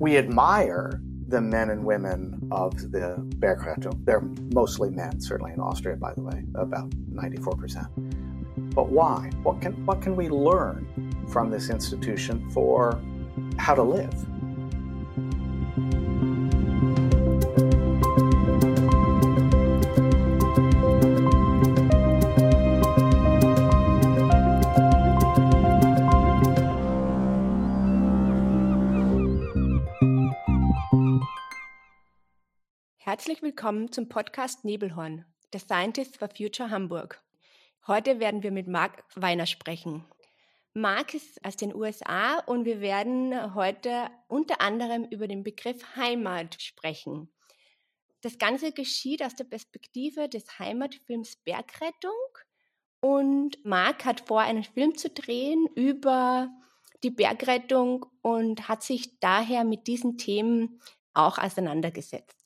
We admire the men and women of the Bergrettung. They're mostly men, certainly in Austria, by the way, about 94%. But why? What can, what can we learn from this institution for how to live? Herzlich willkommen zum Podcast Nebelhorn, der Scientist for Future Hamburg. Heute werden wir mit Marc Weiner sprechen. Marc ist aus den USA und wir werden heute unter anderem über den Begriff Heimat sprechen. Das Ganze geschieht aus der Perspektive des Heimatfilms Bergrettung und Marc hat vor, einen Film zu drehen über die Bergrettung und hat sich daher mit diesen Themen auch auseinandergesetzt.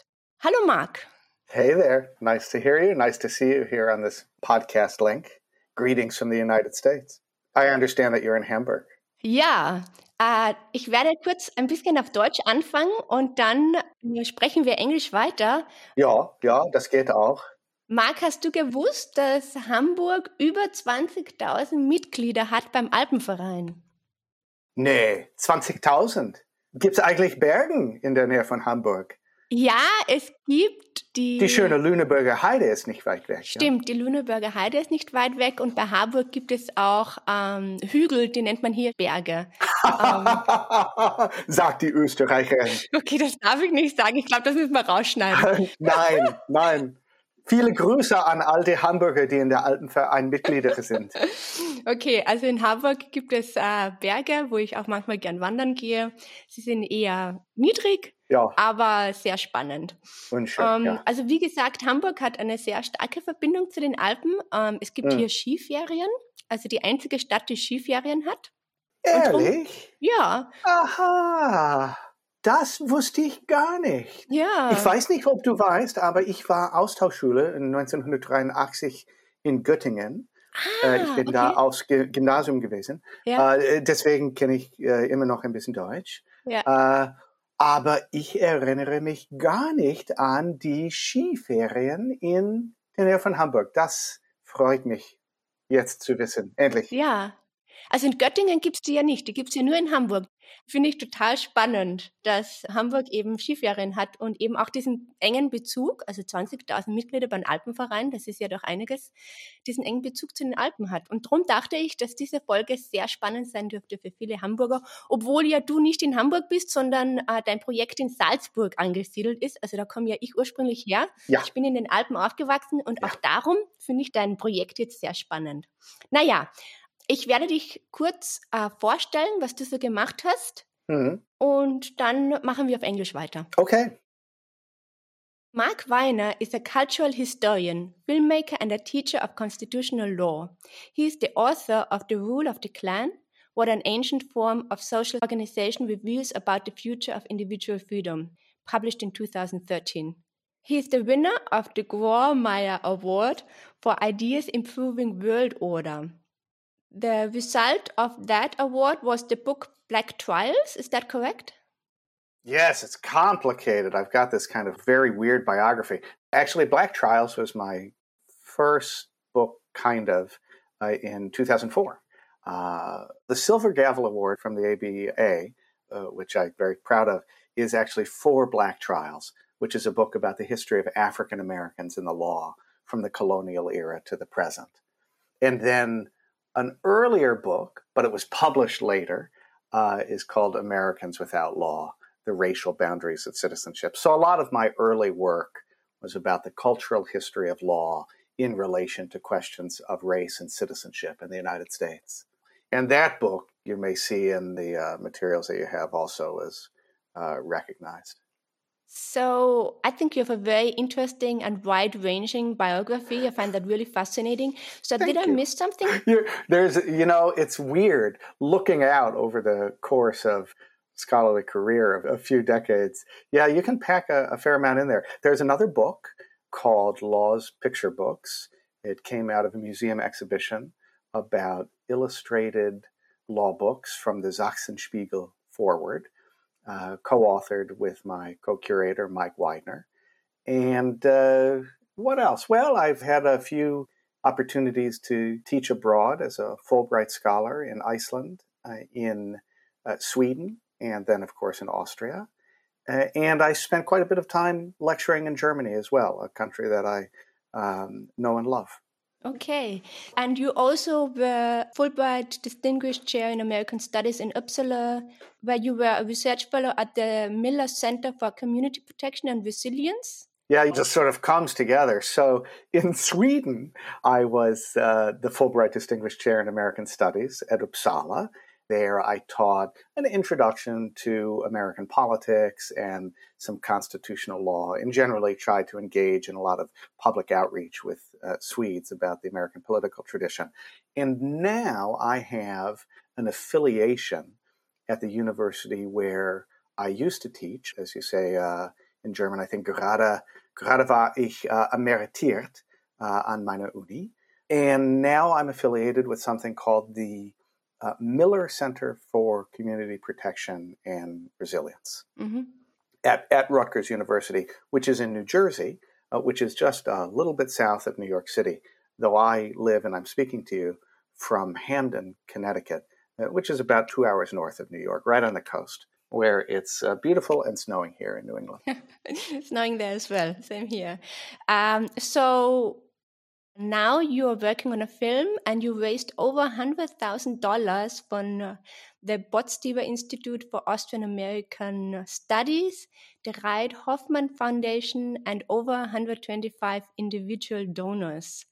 Hallo Marc. Hey there. Nice to hear you. Nice to see you here on this podcast link. Greetings from the United States. I understand that you're in Hamburg. Ja, äh, ich werde kurz ein bisschen auf Deutsch anfangen und dann sprechen wir Englisch weiter. Ja, ja, das geht auch. Marc, hast du gewusst, dass Hamburg über 20.000 Mitglieder hat beim Alpenverein? Nee, 20.000. Gibt es eigentlich Bergen in der Nähe von Hamburg? Ja, es gibt die. Die schöne Lüneburger Heide ist nicht weit weg. Stimmt, ja? die Lüneburger Heide ist nicht weit weg und bei Harburg gibt es auch ähm, Hügel, die nennt man hier Berge. ähm, Sagt die Österreicherin. Okay, das darf ich nicht sagen. Ich glaube, das müssen wir rausschneiden. nein, nein. Viele Grüße an all die Hamburger, die in der Alpenverein Mitglieder sind. Okay, also in Hamburg gibt es äh, Berge, wo ich auch manchmal gern wandern gehe. Sie sind eher niedrig, ja. aber sehr spannend. Und schön, ähm, ja. Also wie gesagt, Hamburg hat eine sehr starke Verbindung zu den Alpen. Ähm, es gibt hm. hier Skiferien, also die einzige Stadt, die Skiferien hat. Ehrlich? Drum, ja. Aha. Das wusste ich gar nicht. Ja. Ich weiß nicht, ob du weißt, aber ich war Austauschschule 1983 in Göttingen. Ah, äh, ich bin okay. da aufs Gymnasium gewesen. Ja. Äh, deswegen kenne ich äh, immer noch ein bisschen Deutsch. Ja. Aber ich erinnere mich gar nicht an die Skiferien in der Nähe von Hamburg. Das freut mich jetzt zu wissen. Endlich. Ja. Also in Göttingen gibt es die ja nicht, die gibt es ja nur in Hamburg. Finde ich total spannend, dass Hamburg eben Skiferien hat und eben auch diesen engen Bezug, also 20.000 Mitglieder beim Alpenverein, das ist ja doch einiges, diesen engen Bezug zu den Alpen hat. Und darum dachte ich, dass diese Folge sehr spannend sein dürfte für viele Hamburger, obwohl ja du nicht in Hamburg bist, sondern äh, dein Projekt in Salzburg angesiedelt ist. Also da komme ja ich ursprünglich her. Ja. Ich bin in den Alpen aufgewachsen und ja. auch darum finde ich dein Projekt jetzt sehr spannend. Naja, ich werde dich kurz äh, vorstellen, was du so gemacht hast. Mhm. Und dann machen wir auf Englisch weiter. Okay. Mark Weiner is a cultural historian, filmmaker, and a teacher of constitutional law. He is the author of The Rule of the Clan, What an Ancient Form of Social Organization Views about the Future of Individual Freedom, published in 2013. He is the winner of the Grohrmeyer Award for Ideas Improving World Order. The result of that award was the book Black Trials. Is that correct? Yes, it's complicated. I've got this kind of very weird biography. Actually, Black Trials was my first book, kind of, uh, in 2004. Uh, the Silver Gavel Award from the ABA, uh, which I'm very proud of, is actually for Black Trials, which is a book about the history of African Americans in the law from the colonial era to the present. And then an earlier book, but it was published later, uh, is called Americans Without Law The Racial Boundaries of Citizenship. So a lot of my early work was about the cultural history of law in relation to questions of race and citizenship in the United States. And that book, you may see in the uh, materials that you have, also is uh, recognized. So I think you have a very interesting and wide-ranging biography. I find that really fascinating. So Thank did I you. miss something? You're, there's, you know, it's weird looking out over the course of scholarly career of a few decades. Yeah, you can pack a, a fair amount in there. There's another book called Law's Picture Books. It came out of a museum exhibition about illustrated law books from the Sachsenspiegel forward. Uh, co authored with my co curator, Mike Widener. And uh, what else? Well, I've had a few opportunities to teach abroad as a Fulbright scholar in Iceland, uh, in uh, Sweden, and then, of course, in Austria. Uh, and I spent quite a bit of time lecturing in Germany as well, a country that I um, know and love. Okay. And you also were Fulbright Distinguished Chair in American Studies in Uppsala, where you were a research fellow at the Miller Center for Community Protection and Resilience. Yeah, it just sort of comes together. So in Sweden, I was uh, the Fulbright Distinguished Chair in American Studies at Uppsala. There, I taught an introduction to American politics and some constitutional law, and generally tried to engage in a lot of public outreach with uh, Swedes about the American political tradition. And now I have an affiliation at the university where I used to teach, as you say uh, in German, I think gerade, gerade war ich uh, emeritiert uh, an meiner Uni. And now I'm affiliated with something called the uh, Miller Center for Community Protection and Resilience mm-hmm. at, at Rutgers University, which is in New Jersey, uh, which is just a little bit south of New York City, though I live and I'm speaking to you from Hamden, Connecticut, uh, which is about two hours north of New York, right on the coast where it's uh, beautiful and snowing here in New England. snowing there as well, same here. Um, so now you are working on a film and you raised over $100,000 from the Botstiber Institute for Austrian American Studies, the Reid Hoffman Foundation, and over 125 individual donors.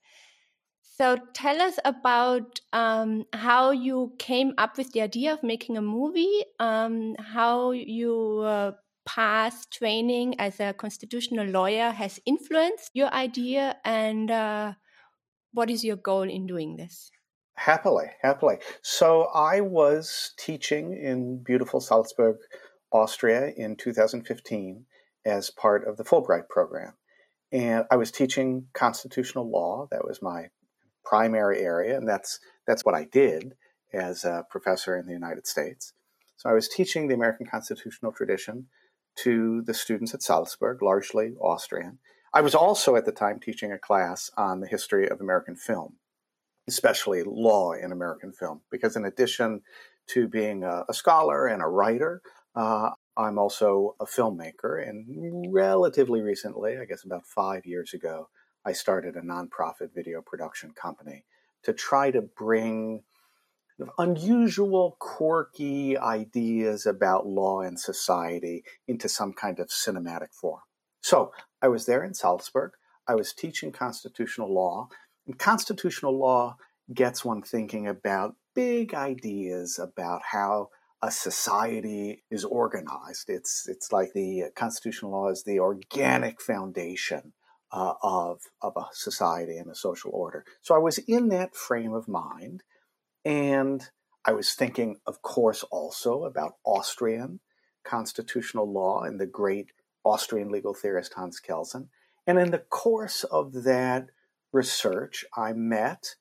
So tell us about um, how you came up with the idea of making a movie, um, how your uh, past training as a constitutional lawyer has influenced your idea, and uh, what is your goal in doing this? Happily, happily. So I was teaching in beautiful Salzburg, Austria in 2015 as part of the Fulbright program. And I was teaching constitutional law. That was my primary area, and that's that's what I did as a professor in the United States. So I was teaching the American constitutional tradition to the students at Salzburg, largely Austrian, I was also at the time teaching a class on the history of American film, especially law in American film, because in addition to being a, a scholar and a writer, uh, I'm also a filmmaker. And relatively recently, I guess about five years ago, I started a nonprofit video production company to try to bring unusual, quirky ideas about law and society into some kind of cinematic form. So I was there in Salzburg. I was teaching constitutional law. And constitutional law gets one thinking about big ideas about how a society is organized. It's, it's like the constitutional law is the organic foundation uh, of, of a society and a social order. So I was in that frame of mind. And I was thinking, of course, also about Austrian constitutional law and the great Austrian legal theorist Hans Kelsen. And in the course of that research, I met,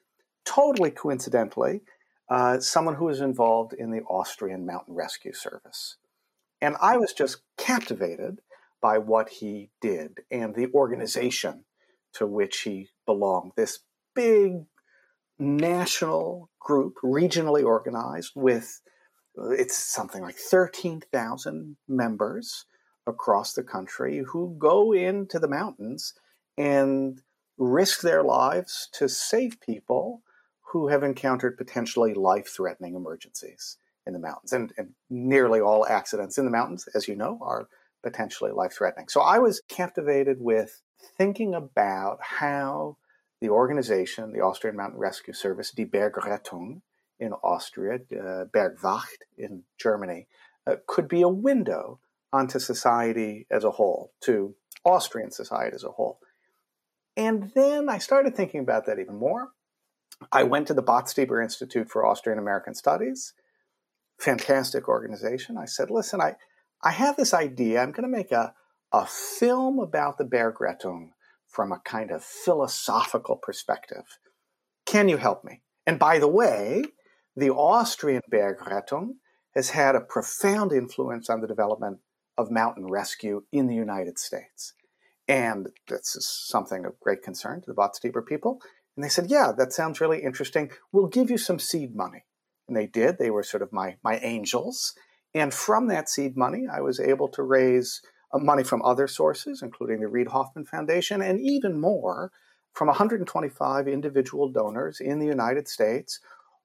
totally coincidentally, uh, someone who was involved in the Austrian Mountain Rescue Service. And I was just captivated by what he did and the organization to which he belonged. This big national group, regionally organized, with it's something like 13,000 members across the country who go into the mountains and risk their lives to save people who have encountered potentially life threatening emergencies in the mountains. And, and, nearly all accidents in the mountains, as you know, are potentially life threatening. So I was captivated with thinking about how the organization, the Austrian Mountain Rescue Service, Die Bergrettung in Austria, uh, Bergwacht in Germany, uh, could be a window onto society as a whole, to Austrian society as a whole. And then I started thinking about that even more. I went to the Botstiber Institute for Austrian American Studies, fantastic organization. I said, listen, I, I have this idea. I'm going to make a, a film about the Bergrettung from a kind of philosophical perspective. Can you help me? And by the way, the Austrian Bergrettung has had a profound influence on the development of mountain rescue in the United States. And this is something of great concern to the Botstiber people. And they said, Yeah, that sounds really interesting. We'll give you some seed money. And they did. They were sort of my, my angels. And from that seed money, I was able to raise uh, money from other sources, including the Reid Hoffman Foundation, and even more from 125 individual donors in the United States,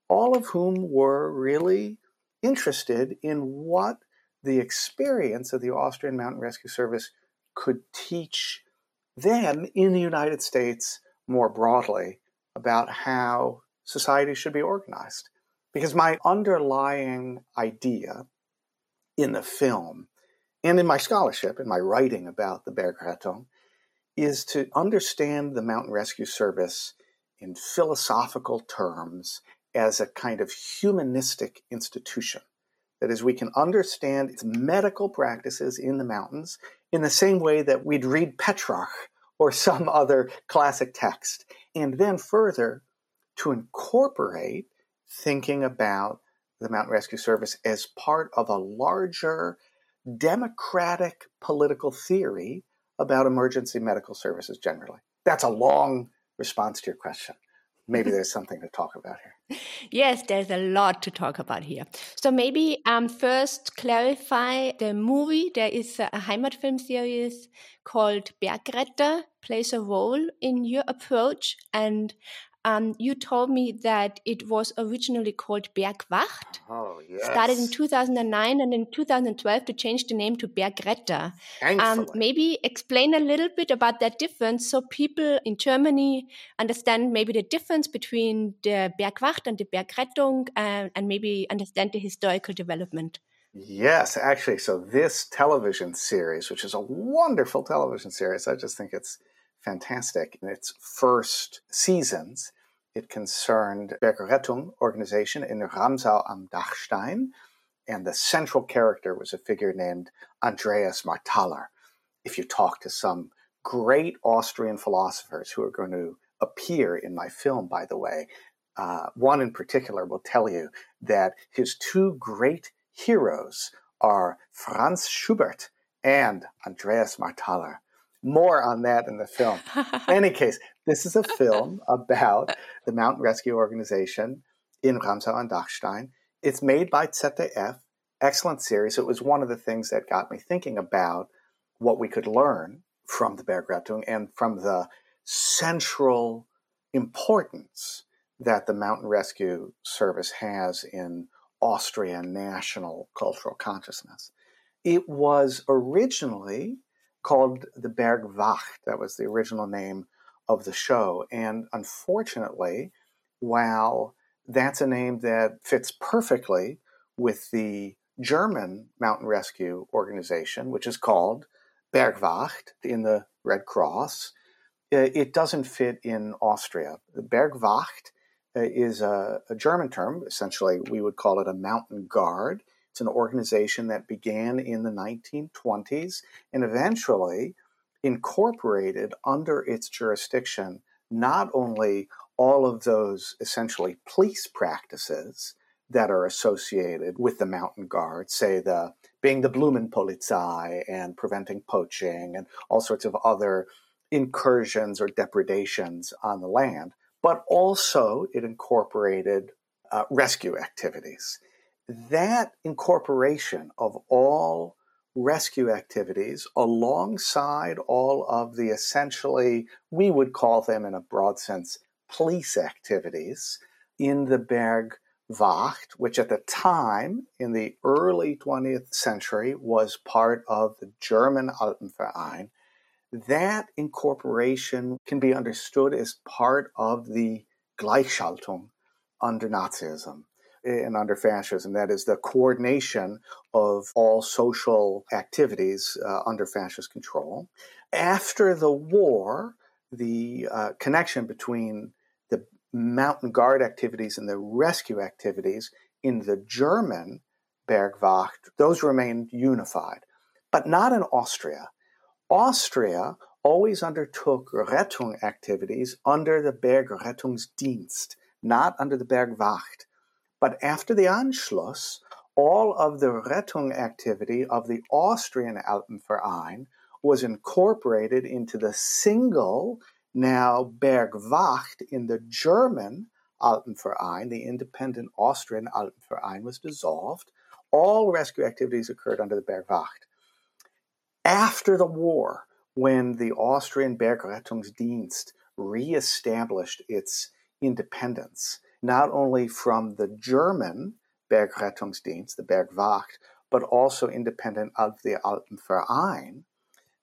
all of whom were really interested in what the experience of the Austrian Mountain Rescue Service could teach them in the United States more broadly about how society should be organized. Because my underlying idea in the film and in my scholarship, in my writing about the Bear Bergrettung, is to understand the Mountain Rescue Service in philosophical terms as a kind of humanistic institution. That is, we can understand its medical practices in the mountains in the same way that we'd read Petrarch or some other classic text. And then further, to incorporate thinking about the Mountain Rescue Service as part of a larger democratic political theory about emergency medical services generally. That's a long response to your question. Maybe there's something to talk about here. Yes, there's a lot to talk about here. So maybe um, first clarify the movie. There is a Heimatfilm series called Bergretter plays a role in your approach and um, you told me that it was originally called Bergwacht. Oh, yes. Started in 2009 and in 2012 to change the name to Bergretter. Um, maybe explain a little bit about that difference so people in Germany understand maybe the difference between the Bergwacht and the Bergrettung uh, and maybe understand the historical development. Yes, actually. So, this television series, which is a wonderful television series, I just think it's fantastic. In its first seasons, it concerned Bergrettung organization in Ramsau am Dachstein, and the central character was a figure named Andreas Marthaler. If you talk to some great Austrian philosophers who are going to appear in my film, by the way, uh, one in particular will tell you that his two great heroes are Franz Schubert and Andreas Marthaler. More on that in the film. in any case, this is a film about the Mountain Rescue Organization in Ramsau am Dachstein. It's made by ZDF, excellent series. It was one of the things that got me thinking about what we could learn from the Bergrettung and from the central importance that the Mountain Rescue Service has in Austrian national cultural consciousness. It was originally called the Bergwacht. That was the original name of the show. And unfortunately, while that's a name that fits perfectly with the German mountain rescue organization, which is called Bergwacht in the Red Cross, it doesn't fit in Austria. Bergwacht uh, is a, a German term. Essentially, we would call it a mountain guard. It's an organization that began in the 1920s and eventually incorporated under its jurisdiction not only all of those essentially police practices that are associated with the mountain guard, say the being the Blumenpolizei and preventing poaching and all sorts of other incursions or depredations on the land, but also it incorporated uh, rescue activities. That incorporation of all rescue activities alongside all of the essentially, we would call them in a broad sense, police activities in the Bergwacht, which at the time, in the early 20th century, was part of the German Alpenverein, that incorporation can be understood as part of the Gleichschaltung under Nazism and under fascism. That is the coordination of all social activities uh, under fascist control. After the war, the uh, connection between the mountain guard activities and the rescue activities in the German Bergwacht, those remained unified, but not in Austria. Austria always undertook Rettung activities under the Bergrettungsdienst, not under the Bergwacht. But after the Anschluss, all of the Rettung activity of the Austrian Alpenverein was incorporated into the single, now Bergwacht, in the German Alpenverein. The independent Austrian Alpenverein was dissolved. All rescue activities occurred under the Bergwacht. After the war, when the Austrian Bergrettungsdienst reestablished its independence, not only from the German Bergrettungsdienst, the Bergwacht, but also independent of the Alpenverein,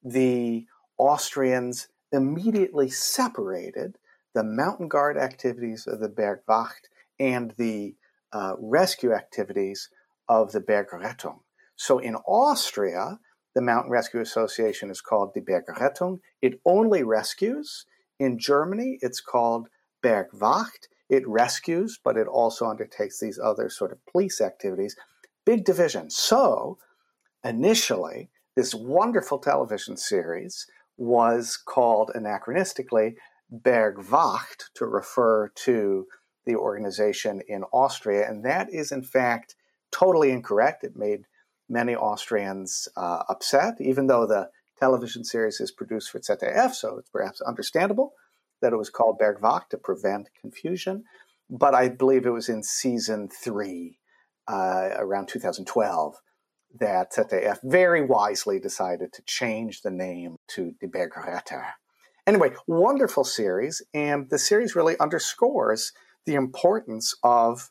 the Austrians immediately separated the mountain guard activities of the Bergwacht and the uh, rescue activities of the Bergrettung. So in Austria, the Mountain Rescue Association is called the Bergrettung. It only rescues. In Germany, it's called Bergwacht. It rescues, but it also undertakes these other sort of police activities. Big division. So, initially, this wonderful television series was called anachronistically Bergwacht to refer to the organization in Austria. And that is, in fact, totally incorrect. It made many Austrians uh, upset, even though the television series is produced for ZDF, so it's perhaps understandable that it was called Bergwacht to prevent confusion. But I believe it was in season three, uh, around 2012, that ZDF very wisely decided to change the name to Die Bergretter. Anyway, wonderful series, and the series really underscores the importance of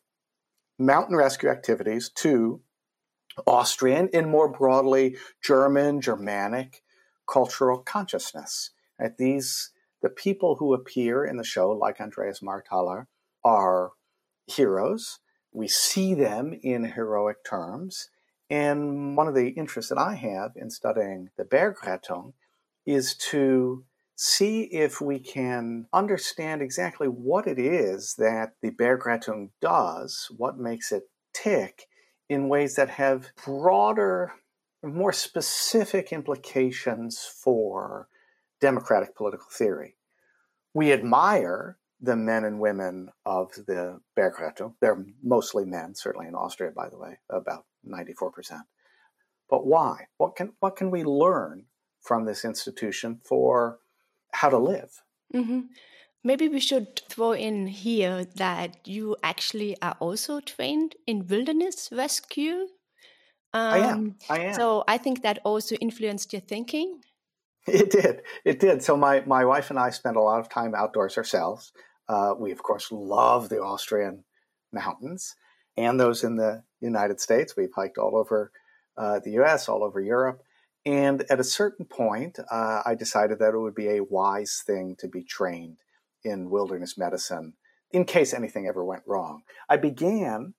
mountain rescue activities to Austrian and more broadly German, Germanic cultural consciousness. Right? These the people who appear in the show, like Andreas Marthaler, are heroes. We see them in heroic terms. And one of the interests that I have in studying the Bergrettung is to see if we can understand exactly what it is that the Bergrettung does, what makes it tick, in ways that have broader, more specific implications for democratic political theory. We admire the men and women of the Bergrettung. They're mostly men, certainly in Austria, by the way, about 94%. But why? What can, what can we learn from this institution for how to live? Mm-hmm. Maybe we should throw in here that you actually are also trained in wilderness rescue. Um, I am. Um, I am. So I think that also influenced your thinking. It did. It did. So my, my wife and I spent a lot of time outdoors ourselves. Uh, we, of course, love the Austrian mountains and those in the United States. We've hiked all over uh, the US, all over Europe. And at a certain point, uh, I decided that it would be a wise thing to be trained in wilderness medicine in case anything ever went wrong. I began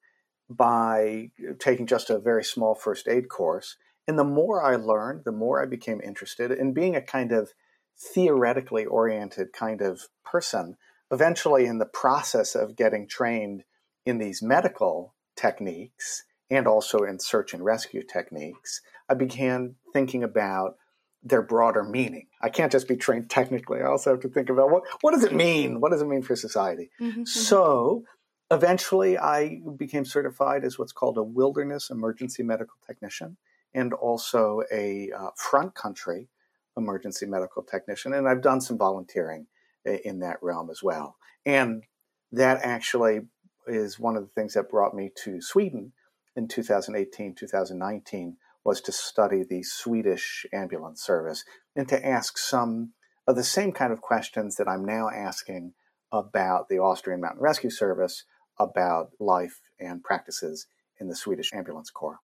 by taking just a very small first aid course. And the more I learned, the more I became interested in being a kind of theoretically oriented kind of person. Eventually, in the process of getting trained in these medical techniques and also in search and rescue techniques, I began thinking about their broader meaning. I can't just be trained technically. I also have to think about what what does it mean? What does it mean for society? Mm-hmm. mm-hmm. So eventually I became certified as what's called a wilderness emergency medical technician and also a uh, front country emergency medical technician and I've done some volunteering in that realm as well. And that actually is one of the things that brought me to Sweden in 2018, 2019 was to study the Swedish ambulance service and to ask some of the same kind of questions that I'm now asking about the Austrian Mountain Rescue Service, about life and practices in the Swedish Ambulance Corps.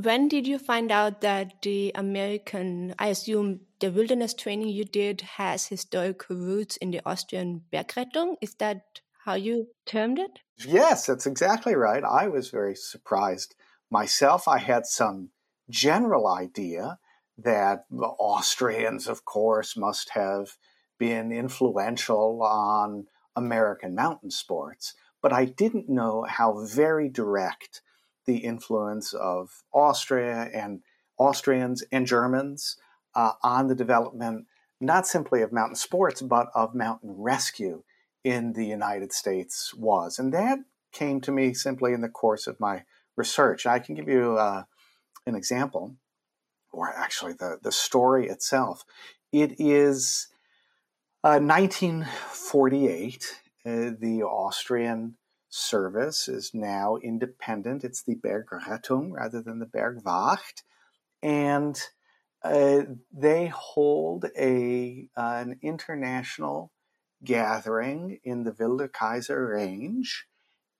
When did you find out that the American, I assume the wilderness training you did has historical roots in the Austrian Bergrettung? Is that how you termed it? Yes, that's exactly right. I was very surprised myself. I had some general idea that Austrians, of course, must have been influential on American mountain sports, but I didn't know how very direct the influence of Austria and Austrians and Germans uh, on the development not simply of mountain sports, but of mountain rescue in the United States was. And that came to me simply in the course of my research. I can give you uh, an example, or actually the, the story itself. It is uh, 1948. Uh, the Austrian service is now independent. It's the Bergrettung rather than the Bergwacht. And uh, they hold a an international gathering in the Wilde Kaiser Range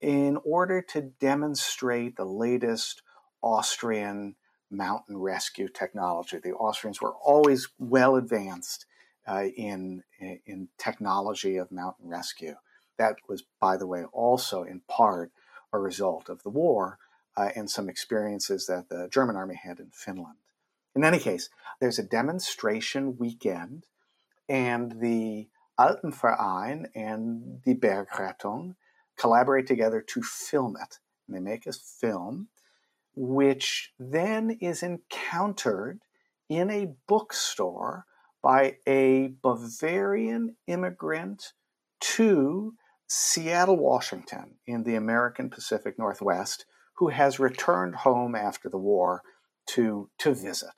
in order to demonstrate the latest Austrian mountain rescue technology. The Austrians were always well advanced uh, in, in technology of mountain rescue. That was, by the way, also in part a result of the war uh, and some experiences that the German army had in Finland. In any case, there's a demonstration weekend, and the Alpenverein and the Bergrettung collaborate together to film it. And they make a film, which then is encountered in a bookstore by a Bavarian immigrant to Seattle, Washington, in the American Pacific Northwest, who has returned home after the war to, to visit.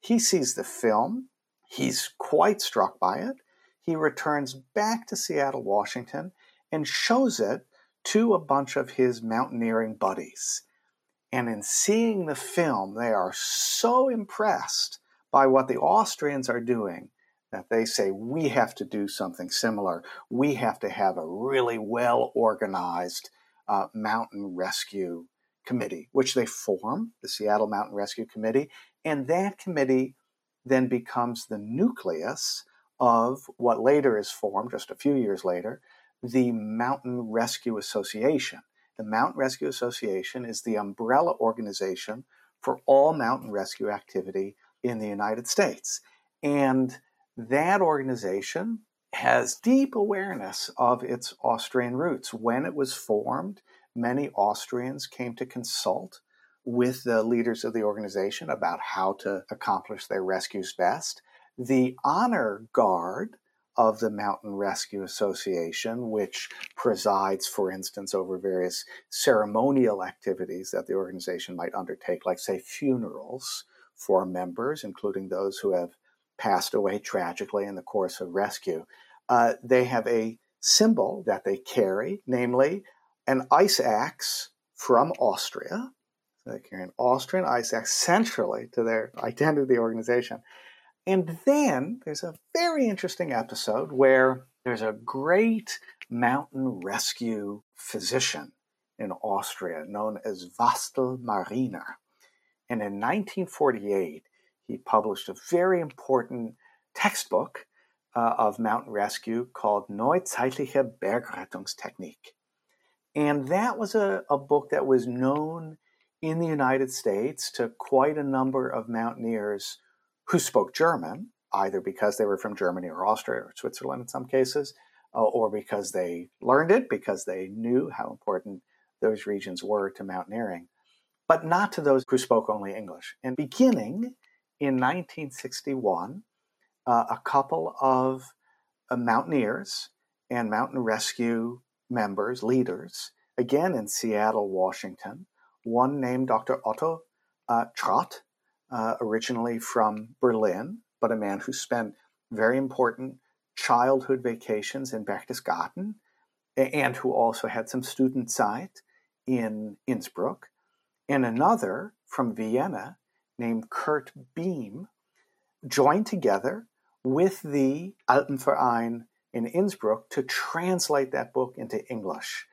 He sees the film, he's quite struck by it. He returns back to Seattle, Washington, and shows it to a bunch of his mountaineering buddies. And in seeing the film, they are so impressed by what the Austrians are doing that they say, we have to do something similar. We have to have a really well organized uh, mountain rescue committee, which they form, the Seattle Mountain Rescue Committee. And that committee then becomes the nucleus of what later is formed, just a few years later, the Mountain Rescue Association. The Mountain Rescue Association is the umbrella organization for all mountain rescue activity in the United States. And that organization has deep awareness of its Austrian roots. When it was formed, many Austrians came to consult with the leaders of the organization about how to accomplish their rescues best. The honor guard of the Mountain Rescue Association, which presides, for instance, over various ceremonial activities that the organization might undertake, like, say, funerals for members, including those who have passed away tragically in the course of rescue. Uh, they have a symbol that they carry, namely an ice axe from Austria. So they carry an Austrian ice axe centrally to their identity of the organization. And then there's a very interesting episode where there's a great mountain rescue physician in Austria known as Wastl Mariner. And in 1948, he published a very important textbook uh, of mountain rescue called Neuzeitliche Bergrettungstechnik. And that was a, a book that was known in the United States to quite a number of mountaineers who spoke German, either because they were from Germany or Austria or Switzerland in some cases, uh, or because they learned it, because they knew how important those regions were to mountaineering, but not to those who spoke only English. And beginning in 1961, uh, a couple of uh, mountaineers and mountain rescue members, leaders, again in Seattle, Washington, one named Dr. Otto uh, Trott, uh, originally from Berlin, but a man who spent very important childhood vacations in Berchtesgaden and who also had some Studenzeit in Innsbruck, and another from Vienna named Kurt Beam joined together with the Alpenverein in Innsbruck to translate that book into English.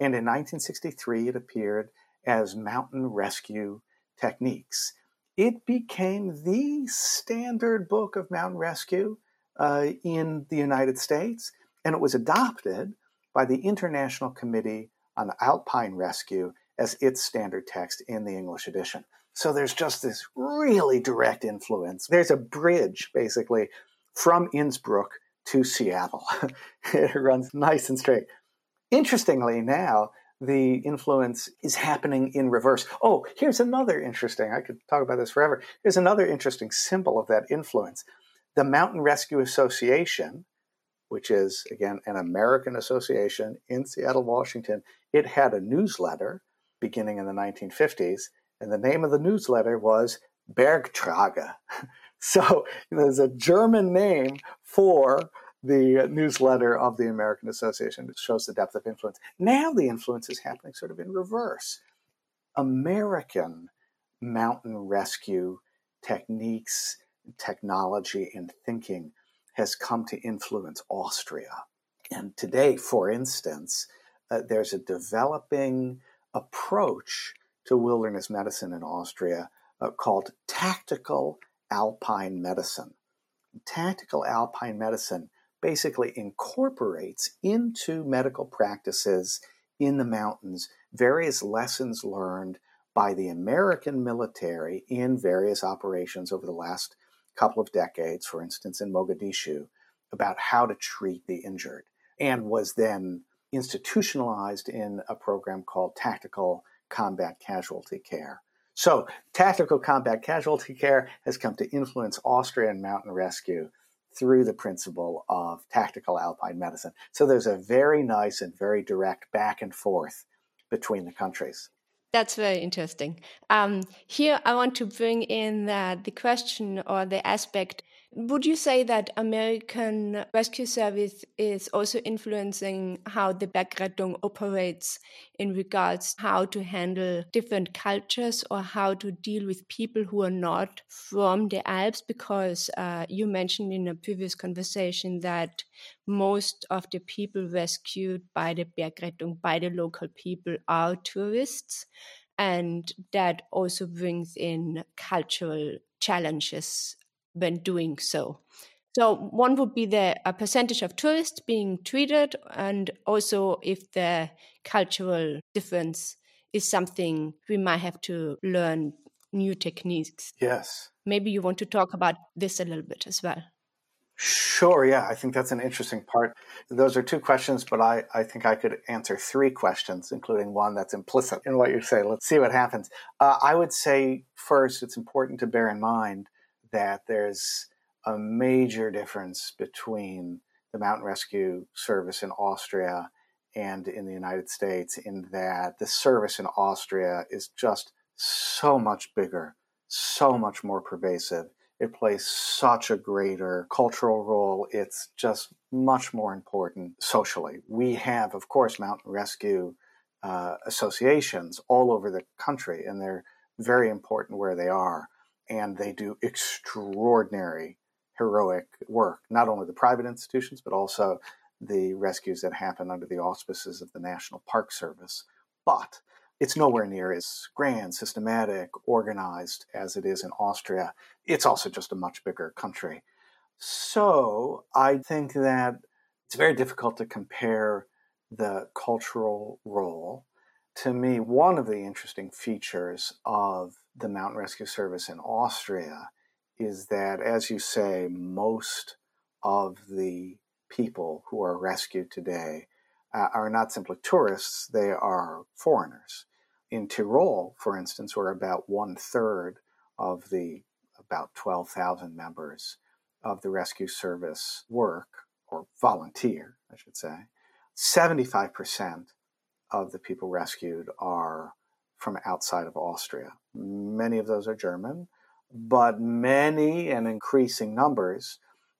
And in 1963, it appeared as Mountain Rescue Techniques it became the standard book of mountain rescue uh, in the United States, and it was adopted by the International Committee on Alpine Rescue as its standard text in the English edition. So there's just this really direct influence. There's a bridge, basically, from Innsbruck to Seattle. it runs nice and straight. Interestingly, now, the influence is happening in reverse. Oh, here's another interesting, I could talk about this forever. Here's another interesting symbol of that influence. The Mountain Rescue Association, which is, again, an American association in Seattle, Washington, it had a newsletter beginning in the 1950s. And the name of the newsletter was Bergtrage. So there's a German name for the newsletter of the American Association. It shows the depth of influence. Now the influence is happening sort of in reverse. American mountain rescue techniques, technology, and thinking has come to influence Austria. And today, for instance, uh, there's a developing approach to wilderness medicine in Austria uh, called tactical alpine medicine. Tactical alpine medicine basically incorporates into medical practices in the mountains various lessons learned by the American military in various operations over the last couple of decades, for instance, in Mogadishu, about how to treat the injured, and was then institutionalized in a program called Tactical Combat Casualty Care. So, tactical combat casualty care has come to influence Austrian mountain rescue through the principle of tactical alpine medicine. So, there's a very nice and very direct back and forth between the countries. That's very interesting. Um, here, I want to bring in the, the question or the aspect would you say that American Rescue Service is also influencing how the Bergrettung operates in regards how to handle different cultures or how to deal with people who are not from the Alps? Because uh, you mentioned in a previous conversation that most of the people rescued by the Bergrettung, by the local people, are tourists and that also brings in cultural challenges when doing so. So one would be the a percentage of tourists being treated, and also if the cultural difference is something we might have to learn new techniques. Yes. Maybe you want to talk about this a little bit as well. Sure, yeah. I think that's an interesting part. Those are two questions, but I, I think I could answer three questions, including one that's implicit in what you say. Let's see what happens. Uh, I would say, first, it's important to bear in mind that there's a major difference between the mountain rescue service in Austria and in the United States in that the service in Austria is just so much bigger, so much more pervasive. It plays such a greater cultural role. It's just much more important socially. We have, of course, mountain rescue uh, associations all over the country, and they're very important where they are and they do extraordinary heroic work, not only the private institutions, but also the rescues that happen under the auspices of the National Park Service. But it's nowhere near as grand, systematic, organized as it is in Austria. It's also just a much bigger country. So I think that it's very difficult to compare the cultural role. To me, one of the interesting features of the Mountain Rescue Service in Austria is that, as you say, most of the people who are rescued today uh, are not simply tourists, they are foreigners. In Tyrol, for instance, where about one third of the about 12,000 members of the rescue service work, or volunteer, I should say, 75% of the people rescued are from outside of Austria. Many of those are German, but many and increasing numbers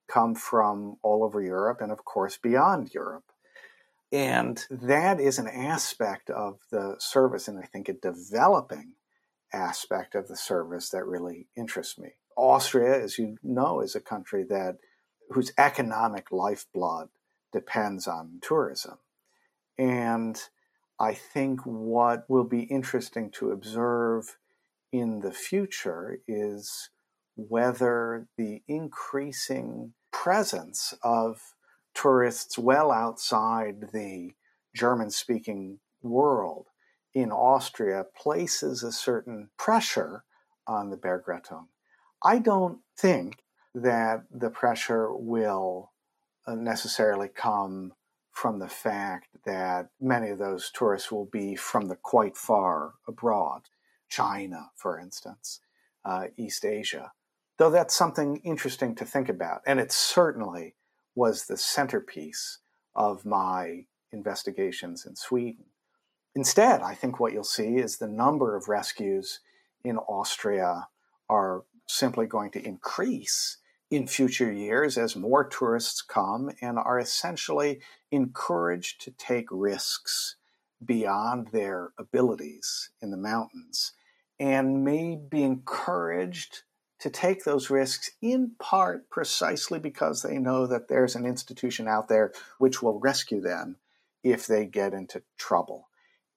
come from all over Europe and, of course, beyond Europe. And that is an aspect of the service, and I think a developing aspect of the service that really interests me. Austria, as you know, is a country that whose economic lifeblood depends on tourism. And I think what will be interesting to observe in the future is whether the increasing presence of tourists well outside the German speaking world in Austria places a certain pressure on the Bergrettung. I don't think that the pressure will uh, necessarily come from the fact that many of those tourists will be from the quite far abroad, China, for instance, uh, East Asia. Though that's something interesting to think about. And it certainly was the centerpiece of my investigations in Sweden. instead, I think what you'll see is the number of rescues in Austria are simply going to increase in future years as more tourists come and are essentially encouraged to take risks beyond their abilities in the mountains and may be encouraged to take those risks in part precisely because they know that there's an institution out there which will rescue them if they get into trouble.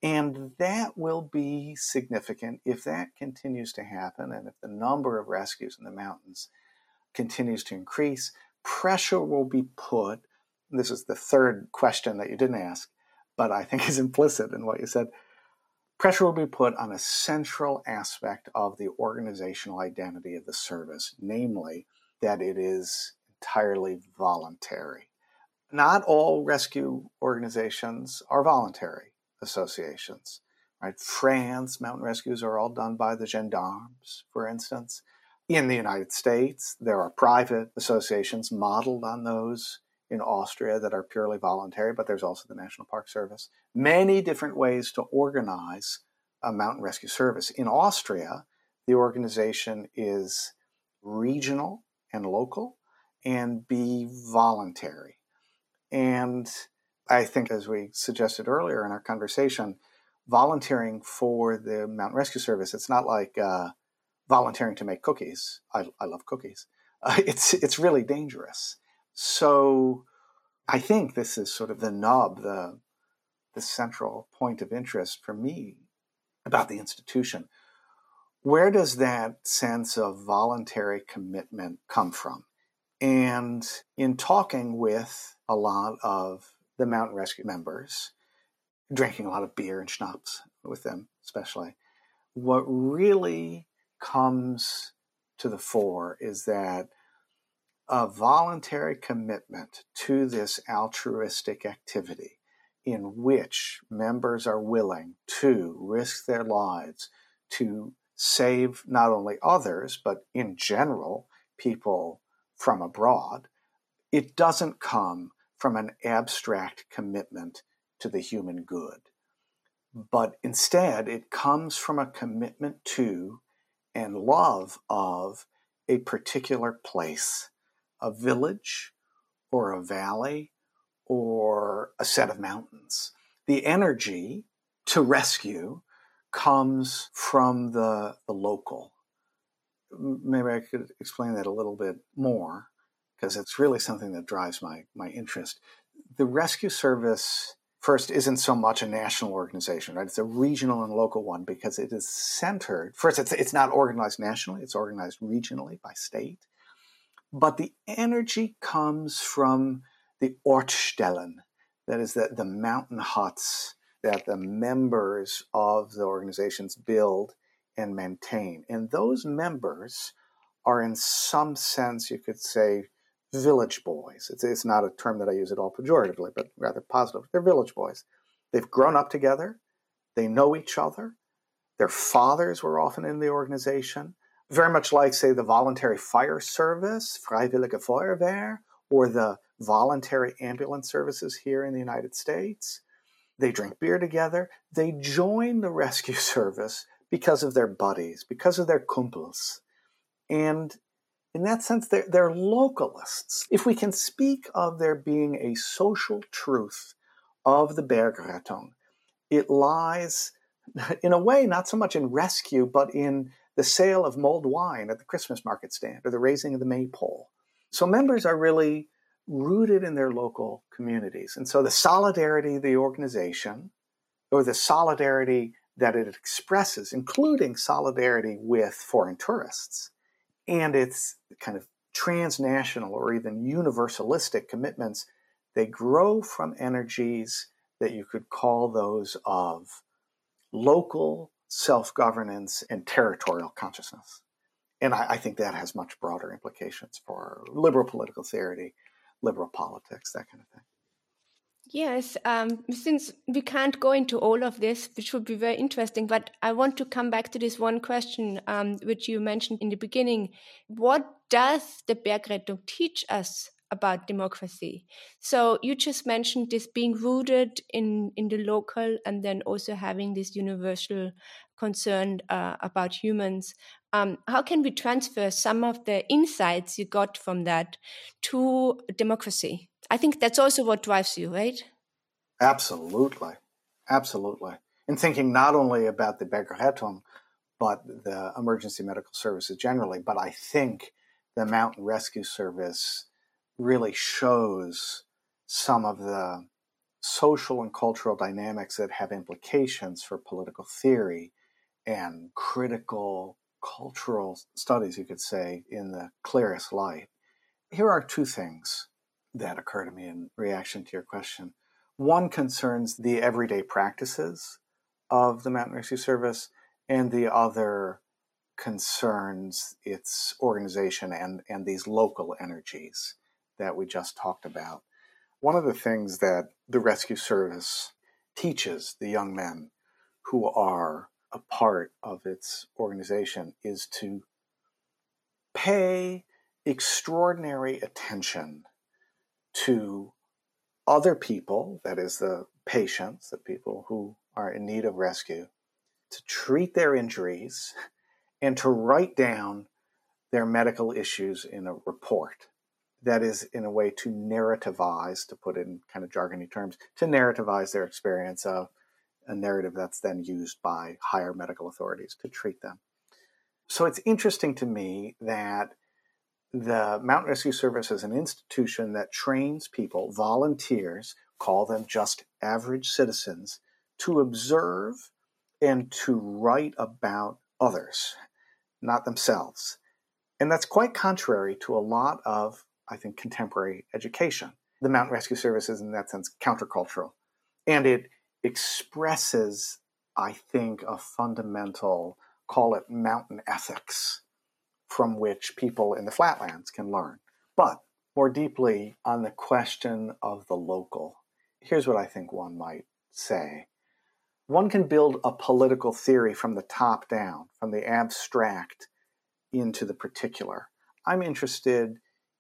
And that will be significant if that continues to happen and if the number of rescues in the mountains continues to increase. Pressure will be put. This is the third question that you didn't ask, but I think is implicit in what you said. Pressure will be put on a central aspect of the organizational identity of the service, namely that it is entirely voluntary. Not all rescue organizations are voluntary associations. Right? France, mountain rescues are all done by the gendarmes, for instance. In the United States, there are private associations modeled on those in Austria that are purely voluntary, but there's also the National Park Service. Many different ways to organize a mountain rescue service. In Austria, the organization is regional and local and be voluntary. And I think, as we suggested earlier in our conversation, volunteering for the Mountain Rescue Service, it's not like uh, volunteering to make cookies. I, I love cookies. Uh, it's it's really dangerous. So I think this is sort of the nub, the the central point of interest for me about the institution. Where does that sense of voluntary commitment come from? And in talking with a lot of the mountain rescue members, drinking a lot of beer and schnapps with them, especially. What really comes to the fore is that a voluntary commitment to this altruistic activity in which members are willing to risk their lives to save not only others, but in general, people from abroad, it doesn't come from an abstract commitment to the human good. But instead, it comes from a commitment to and love of a particular place, a village or a valley or a set of mountains. The energy to rescue comes from the, the local. Maybe I could explain that a little bit more because it's really something that drives my, my interest. The rescue service first isn't so much a national organization, right? It's a regional and local one because it is centered. First, it's, it's not organized nationally, it's organized regionally by state. But the energy comes from the Ortsstellen, that is, the, the mountain huts that the members of the organizations build and maintain. And those members are, in some sense, you could say, village boys. It's, it's not a term that I use at all pejoratively, but rather positive. They're village boys. They've grown up together. They know each other. Their fathers were often in the organization, very much like, say, the voluntary fire service, Freiwillige Feuerwehr, or the voluntary ambulance services here in the United States. They drink beer together. They join the rescue service because of their buddies, because of their kumpels. And in that sense, they're, they're localists. If we can speak of there being a social truth of the Bergrettung, it lies, in a way, not so much in rescue, but in the sale of mulled wine at the Christmas market stand or the raising of the maypole. So members are really rooted in their local communities. And so the solidarity of the organization, or the solidarity that it expresses, including solidarity with foreign tourists, and its kind of transnational or even universalistic commitments, they grow from energies that you could call those of local self governance and territorial consciousness. And I, I, think that has much broader implications for liberal political theory, liberal politics, that kind of thing. Yes, um, since we can't go into all of this, which would be very interesting, but I want to come back to this one question um, which you mentioned in the beginning. What does the Bergrettung teach us about democracy. So you just mentioned this being rooted in in the local, and then also having this universal concern uh, about humans. Um, how can we transfer some of the insights you got from that to democracy? I think that's also what drives you, right? Absolutely, absolutely. In thinking not only about the Bergrettung, but the emergency medical services generally, but I think the mountain rescue service really shows some of the social and cultural dynamics that have implications for political theory and critical cultural studies, you could say, in the clearest light. Here are two things that occur to me in reaction to your question. One concerns the everyday practices of the Mountain Rescue Service, and the other concerns its organization and, and these local energies that we just talked about. One of the things that the rescue service teaches the young men who are a part of its organization is to pay extraordinary attention to other people, that is, the patients, the people who are in need of rescue, to treat their injuries and to write down their medical issues in a report. That is, in a way, to narrativize, to put in kind of jargony terms, to narrativize their experience of a narrative that's then used by higher medical authorities to treat them. So it's interesting to me that the Mountain Rescue Service is an institution that trains people, volunteers, call them just average citizens, to observe and to write about others, not themselves. And that's quite contrary to a lot of, I think, contemporary education. The Mountain Rescue Service is, in that sense, countercultural. And it expresses, I think, a fundamental, call it mountain ethics, from which people in the flatlands can learn. But more deeply on the question of the local, here's what I think one might say one can build a political theory from the top down, from the abstract into the particular. I'm interested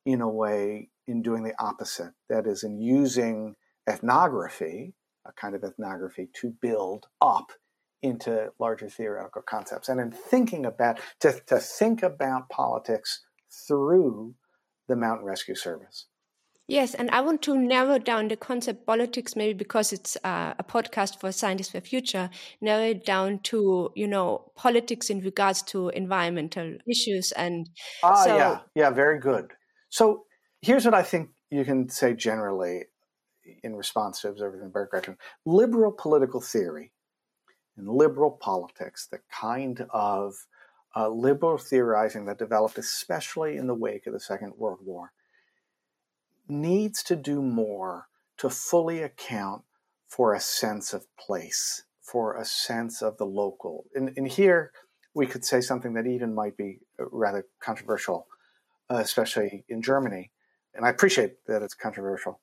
in a way in doing the opposite, that is, in using ethnography, a kind of ethnography, to build up into larger theoretical concepts. And in thinking about, to, to think about politics through the Mountain Rescue Service. Yes, and I want to narrow down the concept politics, maybe because it's uh, a podcast for Scientists for Future, narrow it down to, you know, politics in regards to environmental issues. And ah, so, yeah, yeah, very good. So here's what I think you can say generally in response to observing Bergrettung. Liberal political theory and liberal politics, the kind of uh, liberal theorizing that developed especially in the wake of the Second World War, needs to do more to fully account for a sense of place, for a sense of the local. And, and here we could say something that even might be uh, rather controversial, uh, especially in Germany. And I appreciate that it's controversial.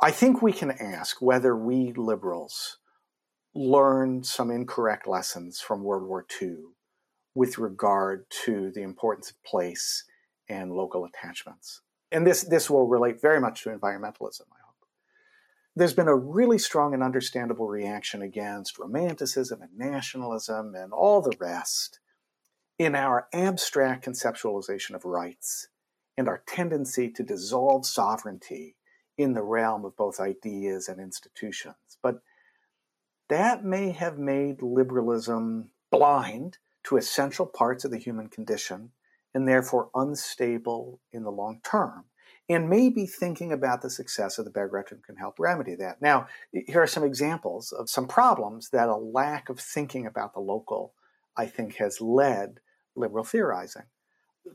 I think we can ask whether we liberals learned some incorrect lessons from World War II with regard to the importance of place and local attachments and this this will relate very much to environmentalism, I hope. There's been a really strong and understandable reaction against romanticism and nationalism and all the rest in our abstract conceptualization of rights and our tendency to dissolve sovereignty in the realm of both ideas and institutions. But that may have made liberalism blind to essential parts of the human condition and therefore unstable in the long term. And maybe thinking about the success of the Bergrettung can help remedy that. Now, here are some examples of some problems that a lack of thinking about the local, I think, has led liberal theorizing.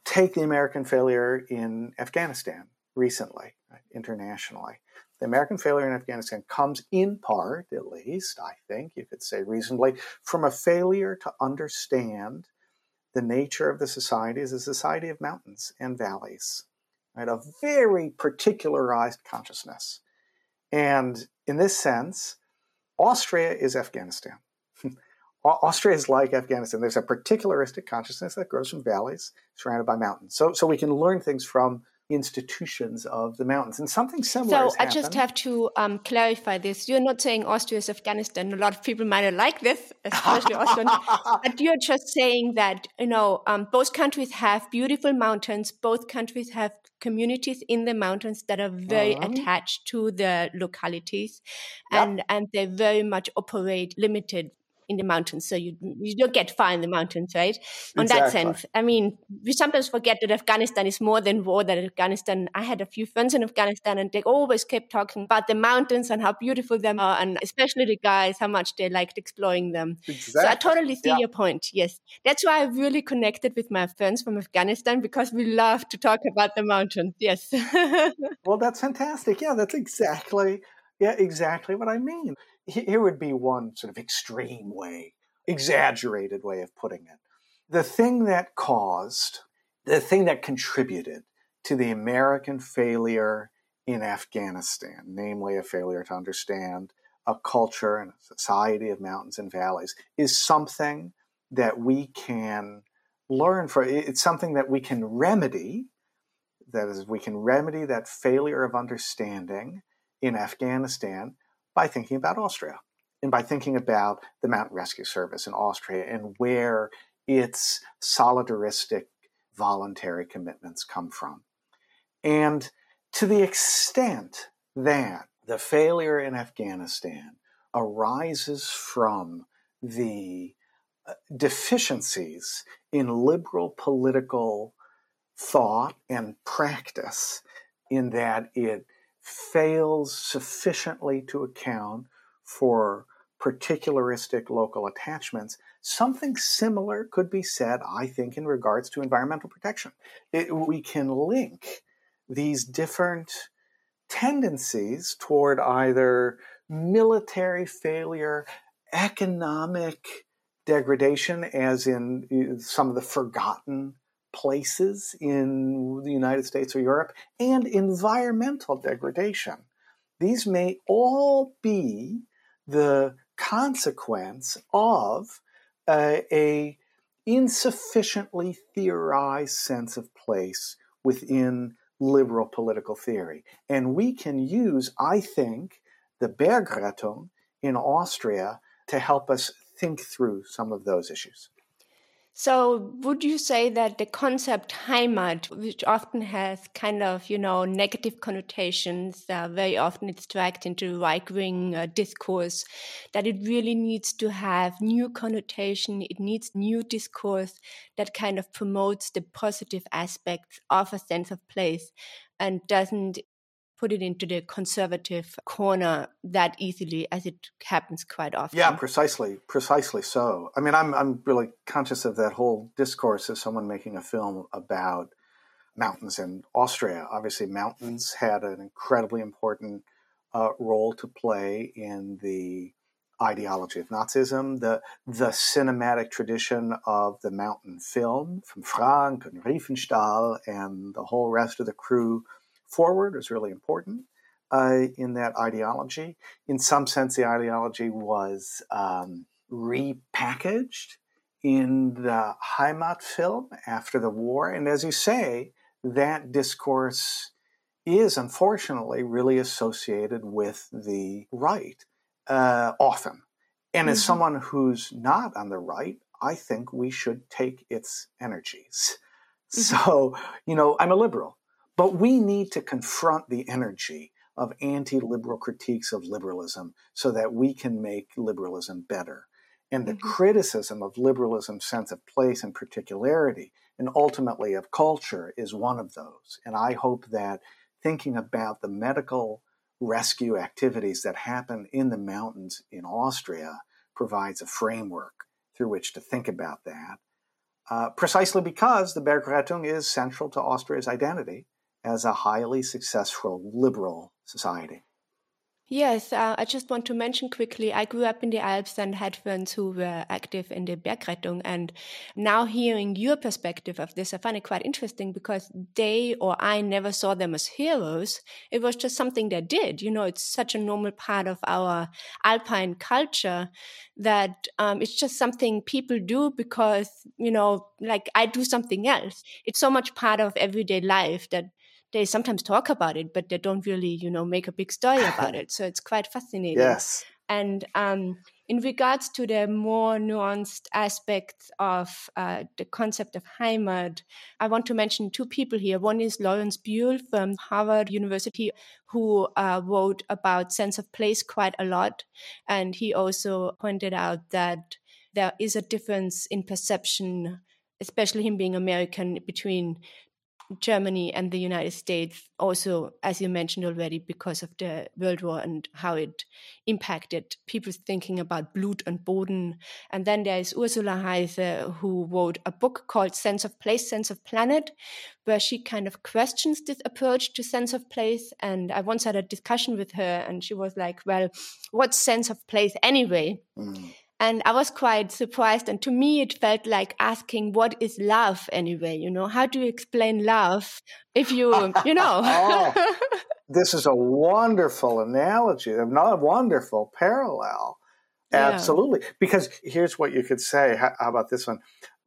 Take the American failure in Afghanistan recently, right, internationally. The American failure in Afghanistan comes in part, at least, I think you could say reasonably, from a failure to understand the nature of the society as a society of mountains and valleys, right? A very particularized consciousness. And in this sense, Austria is Afghanistan. Austria is like Afghanistan. There's a particularistic consciousness that grows from valleys surrounded by mountains. So, so we can learn things from institutions of the mountains. And something similar. So I just have to um, clarify this. You're not saying Austria is Afghanistan. A lot of people might not like this, especially Austrians. but you're just saying that you know um, both countries have beautiful mountains. Both countries have communities in the mountains that are very uh-huh. attached to the localities, yep. and and they very much operate limited in the mountains. So you you don't get far in the mountains, right? On exactly. that sense, I mean, we sometimes forget that Afghanistan is more than war. That Afghanistan, I had a few friends in Afghanistan, and they always kept talking about the mountains and how beautiful them are, and especially the guys, how much they liked exploring them. Exactly. So I totally see yeah. your point. Yes, that's why I really connected with my friends from Afghanistan because we love to talk about the mountains. Yes. well, that's fantastic. Yeah, that's exactly yeah exactly what I mean here would be one sort of extreme way, exaggerated way of putting it. The thing that caused, the thing that contributed to the American failure in Afghanistan, namely a failure to understand a culture and a society of mountains and valleys, is something that we can learn from. It's something that we can remedy. That is, we can remedy that failure of understanding in Afghanistan by thinking about Austria and by thinking about the Mountain Rescue Service in Austria and where its solidaristic voluntary commitments come from. And to the extent that the failure in Afghanistan arises from the uh, deficiencies in liberal political thought and practice, in that it fails sufficiently to account for particularistic local attachments, something similar could be said, I think, in regards to environmental protection. It, we can link these different tendencies toward either military failure, economic degradation, as in uh, some of the forgotten places in the United States or Europe, and environmental degradation. These may all be the consequence of uh, a insufficiently theorized sense of place within liberal political theory. And we can use, I think, the Bergrettung in Austria to help us think through some of those issues. So, would you say that the concept Heimat, which often has kind of, you know, negative connotations, uh, very often it's dragged into right wing uh, discourse, that it really needs to have new connotation, it needs new discourse that kind of promotes the positive aspects of a sense of place and doesn't put it into the conservative corner that easily as it happens quite often. Yeah, precisely, precisely so. I mean, I'm I'm really conscious of that whole discourse of someone making a film about mountains in Austria. Obviously, mountains had an incredibly important uh, role to play in the ideology of Nazism, the the cinematic tradition of the mountain film from Fanck and Riefenstahl and the whole rest of the crew forward is really important uh, in that ideology. In some sense, the ideology was um, repackaged in the Heimat film after the war. And as you say, that discourse is unfortunately really associated with the right uh, often. And mm-hmm. as someone who's not on the right, I think we should take its energies. Mm-hmm. So, you know, I'm a liberal. But we need to confront the energy of anti liberal critiques of liberalism so that we can make liberalism better. And the mm-hmm. criticism of liberalism's sense of place and particularity, and ultimately of culture, is one of those. And I hope that thinking about the medical rescue activities that happen in the mountains in Austria provides a framework through which to think about that. Uh, precisely because the Bergrettung is central to Austria's identity as a highly successful liberal society. Yes, uh, I just want to mention quickly. I grew up in the Alps and had friends who were active in the Bergrettung. And now hearing your perspective of this, I find it quite interesting because they or I never saw them as heroes. It was just something they did. You know, it's such a normal part of our Alpine culture that um, it's just something people do because, you know, like I do something else. It's so much part of everyday life that they sometimes talk about it, but they don't really, you know, make a big story about it. So it's quite fascinating. Yes. And um, in regards to the more nuanced aspects of uh, the concept of Heimat, I want to mention two people here. One is Lawrence Buell from Harvard University, who uh, wrote about sense of place quite a lot. And he also pointed out that there is a difference in perception, especially him being American, between Germany and the United States, also, as you mentioned already, because of the World War and how it impacted people's thinking about Blut and Boden. And then there is Ursula Heise, who wrote a book called Sense of Place, Sense of Planet, where she kind of questions this approach to sense of place. And I once had a discussion with her, and she was like, Well, what sense of place anyway? Mm. And I was quite surprised. And to me, it felt like asking, what is love anyway? You know, how do you explain love if you, you know? oh, this is a wonderful analogy, not a wonderful parallel. Yeah. Absolutely. Because here's what you could say. How, about this one?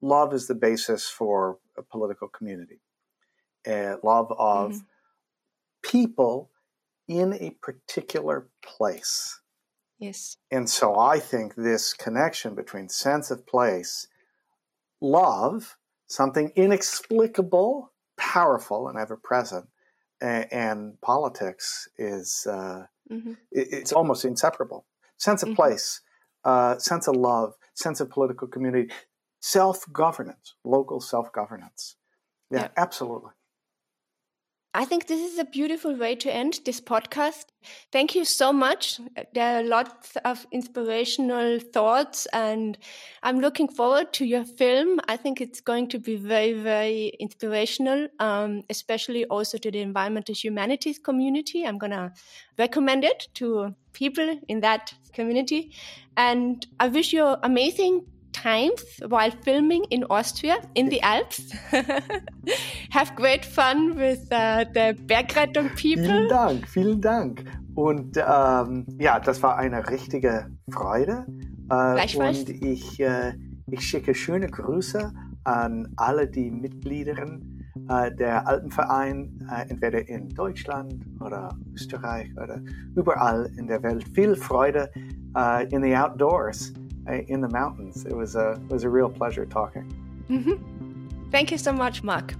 Love is the basis for a political community. Uh, love of mm-hmm. people in a particular place Yes. And so I think this connection between sense of place, love, something inexplicable, powerful, and ever present, and, and politics is uh, mm-hmm. it, it's almost inseparable. Sense of mm-hmm. place, uh, sense of love, sense of political community, self governance, local self governance. Yeah, yeah, absolutely. I think this is a beautiful way to end this podcast. Thank you so much. There are lots of inspirational thoughts, and I'm looking forward to your film. I think it's going to be very, very inspirational, um, especially also to the environmental humanities community. I'm going to recommend it to people in that community. And I wish you amazing times while filming in Austria in the Alps. Have great fun with uh, the Bergrettung people. Vielen Dank, vielen Dank. Und ähm, ja, das war eine richtige Freude. Äh. Und ich, äh, ich schicke schöne Grüße an alle die Mitglieder äh, der Alpenverein, äh, entweder in Deutschland oder Österreich oder überall in der Welt. Viel Freude äh, in the outdoors. In the mountains. It was a it was a real pleasure talking. Mm-hmm. Thank you so much, Mark.